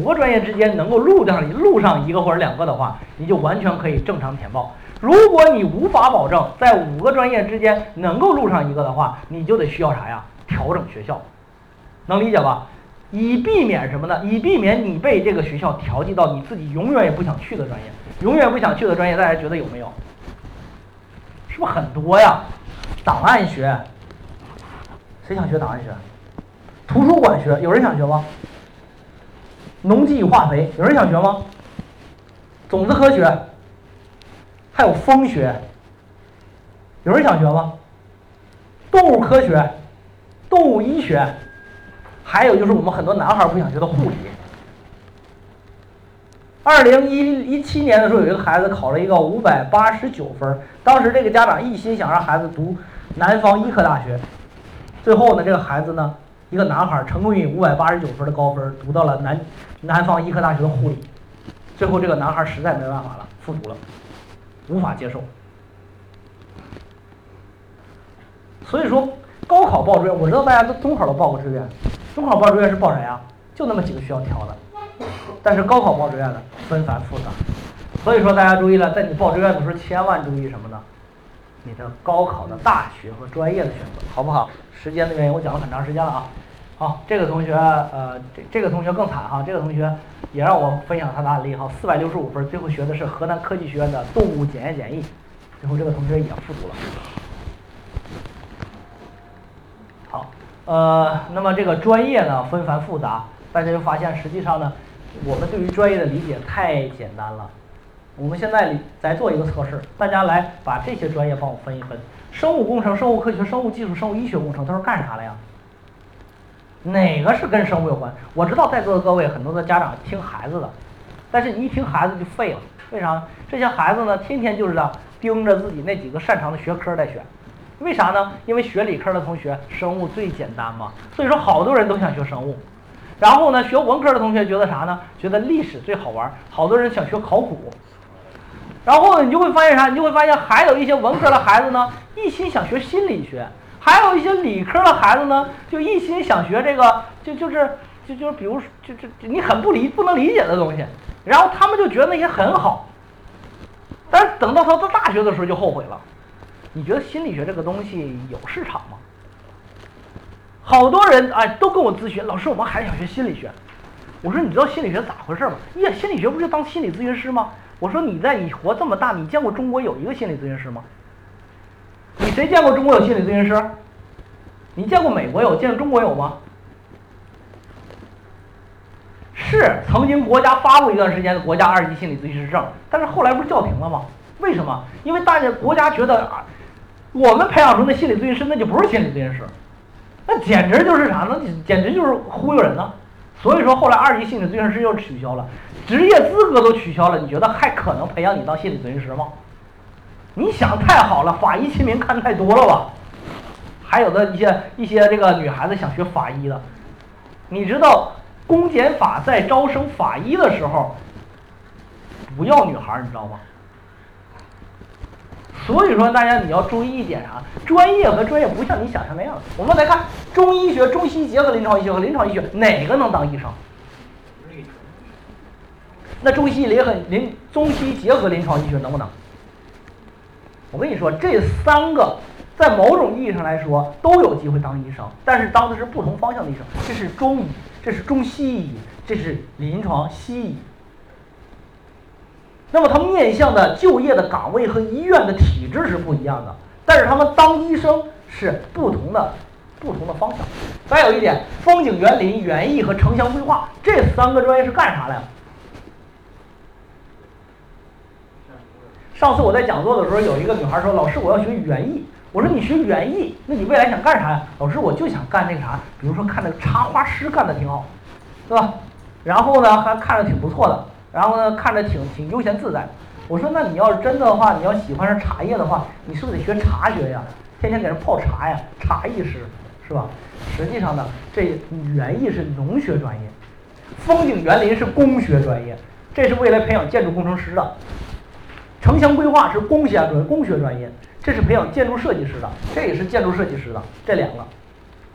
五个专业之间能够录上录上一个或者两个的话，你就完全可以正常填报。如果你无法保证在五个专业之间能够录上一个的话，你就得需要啥呀？调整学校，能理解吧？以避免什么呢？以避免你被这个学校调剂到你自己永远也不想去的专业，永远不想去的专业，大家觉得有没有？是不是很多呀？档案学，谁想学档案学？图书馆学，有人想学吗？农机与化肥，有人想学吗？种子科学。还有风学，有人想学吗？动物科学、动物医学，还有就是我们很多男孩不想学的护理。二零一一七年的时候，有一个孩子考了一个五百八十九分，当时这个家长一心想让孩子读南方医科大学，最后呢，这个孩子呢，一个男孩成功以五百八十九分的高分读到了南南方医科大学的护理，最后这个男孩实在没办法了，复读了。无法接受，所以说高考报志愿，我知道大家都中考都报过志愿，中考报志愿是报啥呀？就那么几个学校挑的，但是高考报志愿的纷繁复杂，所以说大家注意了，在你报志愿的时候千万注意什么呢？你的高考的大学和专业的选择，好不好？时间的原因，我讲了很长时间了啊。好，这个同学，呃，这这个同学更惨哈，这个同学也让我分享他的案例哈，四百六十五分，最后学的是河南科技学院的动物检验检疫，最后这个同学也复读了。好，呃，那么这个专业呢纷繁复杂，大家就发现实际上呢，我们对于专业的理解太简单了。我们现在再做一个测试，大家来把这些专业帮我分一分，生物工程、生物科学、生物技术、生物医学工程都是干啥的呀？哪个是跟生物有关？我知道在座的各位很多的家长听孩子的，但是你一听孩子就废了。为啥？这些孩子呢，天天就是盯着自己那几个擅长的学科在选。为啥呢？因为学理科的同学生物最简单嘛，所以说好多人都想学生物。然后呢，学文科的同学觉得啥呢？觉得历史最好玩，好多人想学考古。然后呢，你就会发现啥？你就会发现还有一些文科的孩子呢，一心想学心理学。还有一些理科的孩子呢，就一心想学这个，就就是就就是，比如就就你很不理不能理解的东西，然后他们就觉得那些很好，但是等到他到大学的时候就后悔了。你觉得心理学这个东西有市场吗？好多人哎都跟我咨询，老师我们还想学心理学。我说你知道心理学咋回事吗？你，心理学不就当心理咨询师吗？我说你在你活这么大，你见过中国有一个心理咨询师吗？你谁见过中国有心理咨询师？你见过美国有？见过中国有吗？是曾经国家发过一段时间的国家二级心理咨询师证，但是后来不是叫停了吗？为什么？因为大家国家觉得啊，我们培养出的心理咨询师那就不是心理咨询师，那简直就是啥呢？简直就是忽悠人呢。所以说后来二级心理咨询师又取消了，职业资格都取消了，你觉得还可能培养你当心理咨询师吗？你想太好了，法医秦明看太多了吧？还有的一些一些这个女孩子想学法医的，你知道公检法在招生法医的时候不要女孩，你知道吗？所以说大家你要注意一点啥？专业和专业不像你想象那样。我们来看中医学、中西医结合临床医学和临床医学哪个能当医生？那中西医结合临中西结合临床医学能不能？我跟你说，这三个在某种意义上来说都有机会当医生，但是当的是不同方向的医生。这是中医，这是中西医，这是临床西医。那么他面向的就业的岗位和医院的体制是不一样的，但是他们当医生是不同的不同的方向。再有一点，风景园林、园艺和城乡规划这三个专业是干啥的呀？上次我在讲座的时候，有一个女孩说：“老师，我要学园艺。”我说：“你学园艺，那你未来想干啥呀？”老师，我就想干那个啥，比如说看那个插花师干的挺好，对吧？然后呢，还看着挺不错的，然后呢，看着挺挺悠闲自在。我说：“那你要是真的话，你要喜欢上茶叶的话，你是不是得学茶学呀？天天给人泡茶呀，茶艺师，是吧？”实际上呢，这园艺是农学专业，风景园林是工学专业，这是未来培养建筑工程师的。城乡规划是工学专工学专业，这是培养建筑设计师的，这也是建筑设计师的这两个。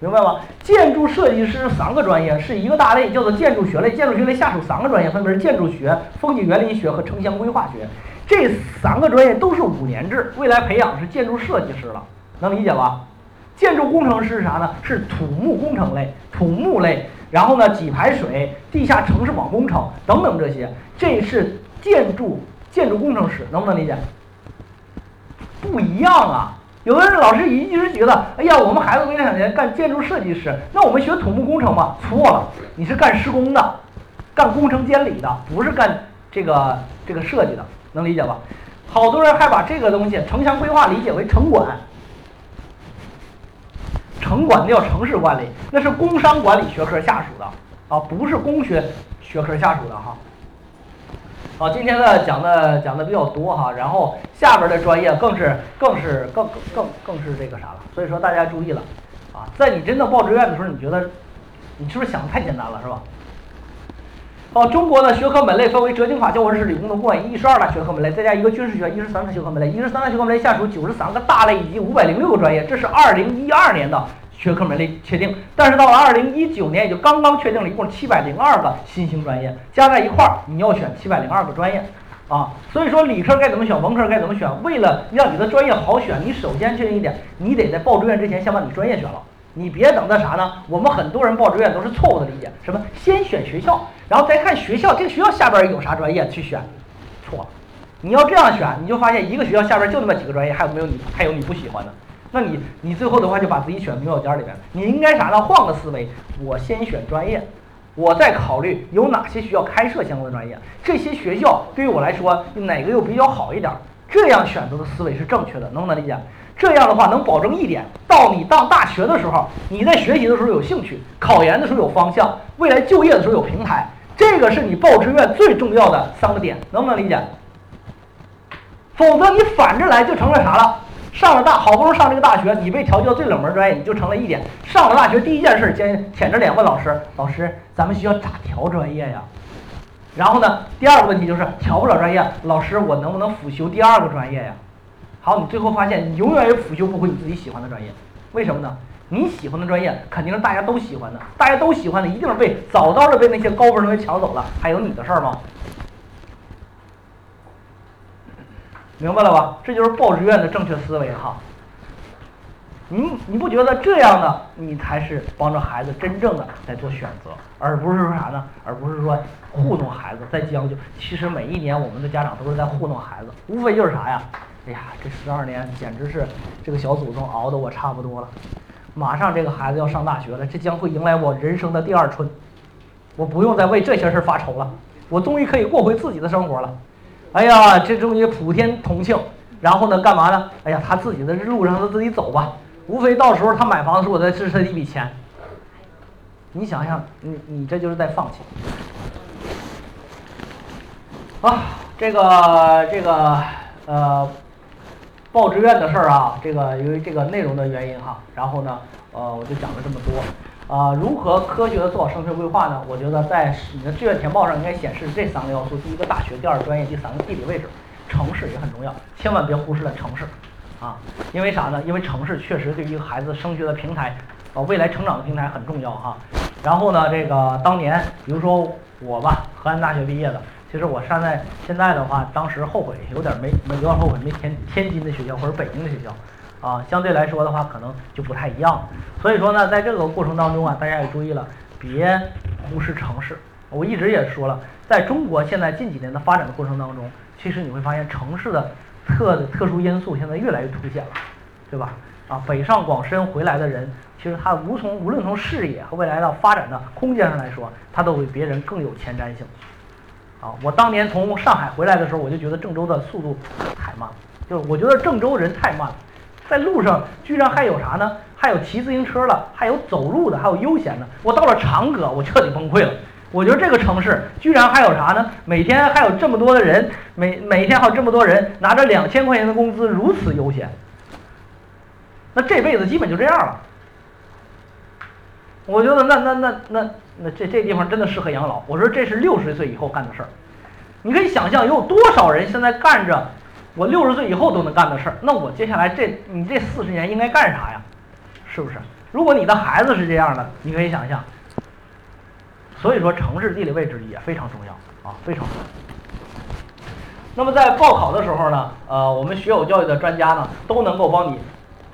明白吗？建筑设计师三个专业是一个大类，叫做建筑学类。建筑学类下属三个专业，分别是建筑学、风景园林学和城乡规划学。这三个专业都是五年制，未来培养是建筑设计师了，能理解吧？建筑工程师是啥呢？是土木工程类、土木类，然后呢，给排水、地下城市网工程等等这些，这是建筑建筑工程师，能不能理解？不一样啊！有的人老师一直觉得，哎呀，我们孩子未来两年干建筑设计师，那我们学土木工程吗？错了，你是干施工的，干工程监理的，不是干这个这个设计的，能理解吧？好多人还把这个东西城乡规划理解为城管。城管叫城市管理，那是工商管理学科下属的啊，不是工学学科下属的哈。好，今天呢讲的讲的比较多哈，然后下边的专业更是更是更更更是这个啥了，所以说大家注意了啊，在你真的报志愿的时候，你觉得你是不是想的太简单了，是吧？哦，中国的学科门类分为哲经法、教文史、理工的过一十二大学科门类，再加一个军事学，一十三个学科门类，一十三个学科门类下属九十三个大类以及五百零六个专业，这是二零一二年的学科门类确定。但是到了二零一九年，也就刚刚确定了一共七百零二个新兴专业，加在一块儿，你要选七百零二个专业啊。所以说，理科该怎么选，文科该怎么选？为了让你的专业好选，你首先确定一点，你得在报志愿之前先把你专业选了。你别等到啥呢？我们很多人报志愿都是错误的理解，什么先选学校，然后再看学校，这个学校下边有啥专业去选，错了。你要这样选，你就发现一个学校下边就那么几个专业，还有没有你还有你不喜欢的？那你你最后的话就把自己选牛角尖里边。你应该啥呢？换个思维，我先选专业，我再考虑有哪些需要开设相关的专业，这些学校对于我来说哪个又比较好一点？这样选择的思维是正确的，能不能理解？这样的话能保证一点，到你上大学的时候，你在学习的时候有兴趣，考研的时候有方向，未来就业的时候有平台，这个是你报志愿最重要的三个点，能不能理解？否则你反着来就成了啥了？上了大好不容易上这个大学，你被调剂到最冷门专业，你就成了一点。上了大学第一件事，先舔着脸问老师：“老师，咱们学校咋调专业呀？”然后呢，第二个问题就是调不了专业，老师我能不能辅修第二个专业呀？好，你最后发现你永远也辅修不回你自己喜欢的专业，为什么呢？你喜欢的专业肯定是大家都喜欢的，大家都喜欢的一定是被早早的被那些高分同学抢走了，还有你的事儿吗？明白了吧？这就是报志愿的正确思维哈。你你不觉得这样的你才是帮助孩子真正的在做选择，而不是说啥呢？而不是说糊弄孩子在将就。其实每一年我们的家长都是在糊弄孩子，无非就是啥呀？哎呀，这十二年简直是这个小祖宗熬得我差不多了。马上这个孩子要上大学了，这将会迎来我人生的第二春。我不用再为这些事儿发愁了，我终于可以过回自己的生活了。哎呀，这终于普天同庆。然后呢，干嘛呢？哎呀，他自己的路上他自己走吧。无非到时候他买房的时候，我再支持他一笔钱。你想想，你你这就是在放弃。啊，这个这个呃。报志愿的事儿啊，这个由于这个内容的原因哈，然后呢，呃，我就讲了这么多。啊，如何科学的做好升学规划呢？我觉得在你的志愿填报上应该显示这三个要素：第一个大学，第二个专业，第三个地理位置。城市也很重要，千万别忽视了城市。啊，因为啥呢？因为城市确实对于一个孩子升学的平台，呃，未来成长的平台很重要哈。然后呢，这个当年，比如说我吧，河南大学毕业的。其实我现在现在的话，当时后悔有点没没有点后悔没填天津的学校或者北京的学校，啊，相对来说的话可能就不太一样。所以说呢，在这个过程当中啊，大家也注意了，别忽视城市。我一直也说了，在中国现在近几年的发展的过程当中，其实你会发现城市的特特殊因素现在越来越凸显了，对吧？啊，北上广深回来的人，其实他无从无论从视野和未来的发展的空间上来说，他都比别人更有前瞻性。啊，我当年从上海回来的时候，我就觉得郑州的速度太慢了，就是我觉得郑州人太慢了，在路上居然还有啥呢？还有骑自行车的，还有走路的，还有悠闲的。我到了长葛，我彻底崩溃了。我觉得这个城市居然还有啥呢？每天还有这么多的人，每每天还有这么多人拿着两千块钱的工资如此悠闲，那这辈子基本就这样了。我觉得那那那那。那这这地方真的适合养老。我说这是六十岁以后干的事儿，你可以想象有多少人现在干着我六十岁以后都能干的事儿。那我接下来这你这四十年应该干啥呀？是不是？如果你的孩子是这样的，你可以想象。所以说，城市地理位置也非常重要啊，非常重要。那么在报考的时候呢，呃，我们学有教育的专家呢，都能够帮你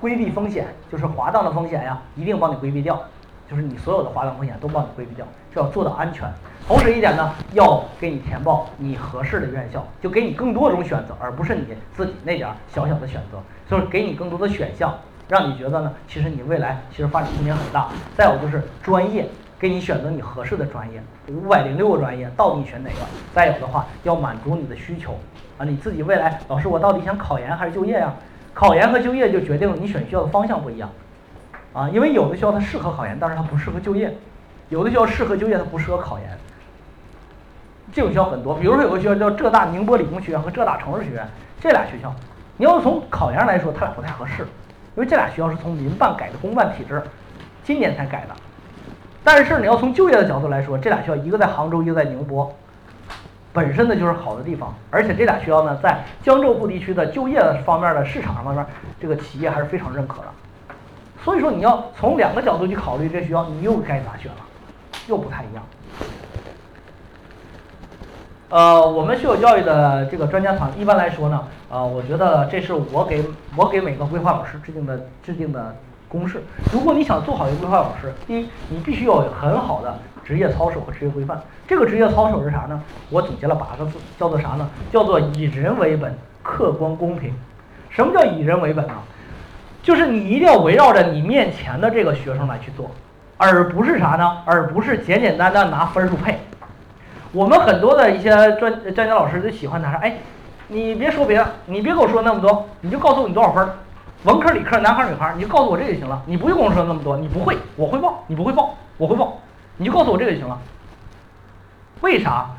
规避风险，就是滑档的风险呀，一定帮你规避掉，就是你所有的滑档风险都帮你规避掉，是要做到安全。同时一点呢，要给你填报你合适的院校，就给你更多种选择，而不是你自己那点儿小小的选择，就是给你更多的选项，让你觉得呢，其实你未来其实发展空间很大。再有就是专业。给你选择你合适的专业，五百零六个专业，到底选哪个？再有的话，要满足你的需求啊！你自己未来，老师，我到底想考研还是就业呀？考研和就业就决定了你选学校的方向不一样啊！因为有的学校它适合考研，但是它不适合就业；有的学校适合就业，它不适合考研。这种学校很多，比如说有个学校叫浙大宁波理工学院和浙大城市学院，这俩学校，你要从考研来说，它俩不太合适，因为这俩学校是从民办改的公办体制，今年才改的。但是你要从就业的角度来说，这俩学校一个在杭州，一个在宁波，本身呢就是好的地方，而且这俩学校呢在江浙沪地区的就业方面的市场方面，这个企业还是非常认可的。所以说你要从两个角度去考虑这学校，你又该咋选了，又不太一样。呃，我们学有教育的这个专家团一般来说呢，呃，我觉得这是我给我给每个规划老师制定的制定的。公式，如果你想做好一个规划老师，第一，你必须有很好的职业操守和职业规范。这个职业操守是啥呢？我总结了八个字，叫做啥呢？叫做以人为本，客观公平。什么叫以人为本呢？就是你一定要围绕着你面前的这个学生来去做，而不是啥呢？而不是简简单单拿分数配。我们很多的一些专专家老师就喜欢拿啥？哎，你别说别的，你别跟我说那么多，你就告诉我你多少分。文科、理科、男孩、女孩，你就告诉我这就行了。你不用跟我说那么多，你不会，我会报，你不会报，我会报，你就告诉我这个就行了。为啥？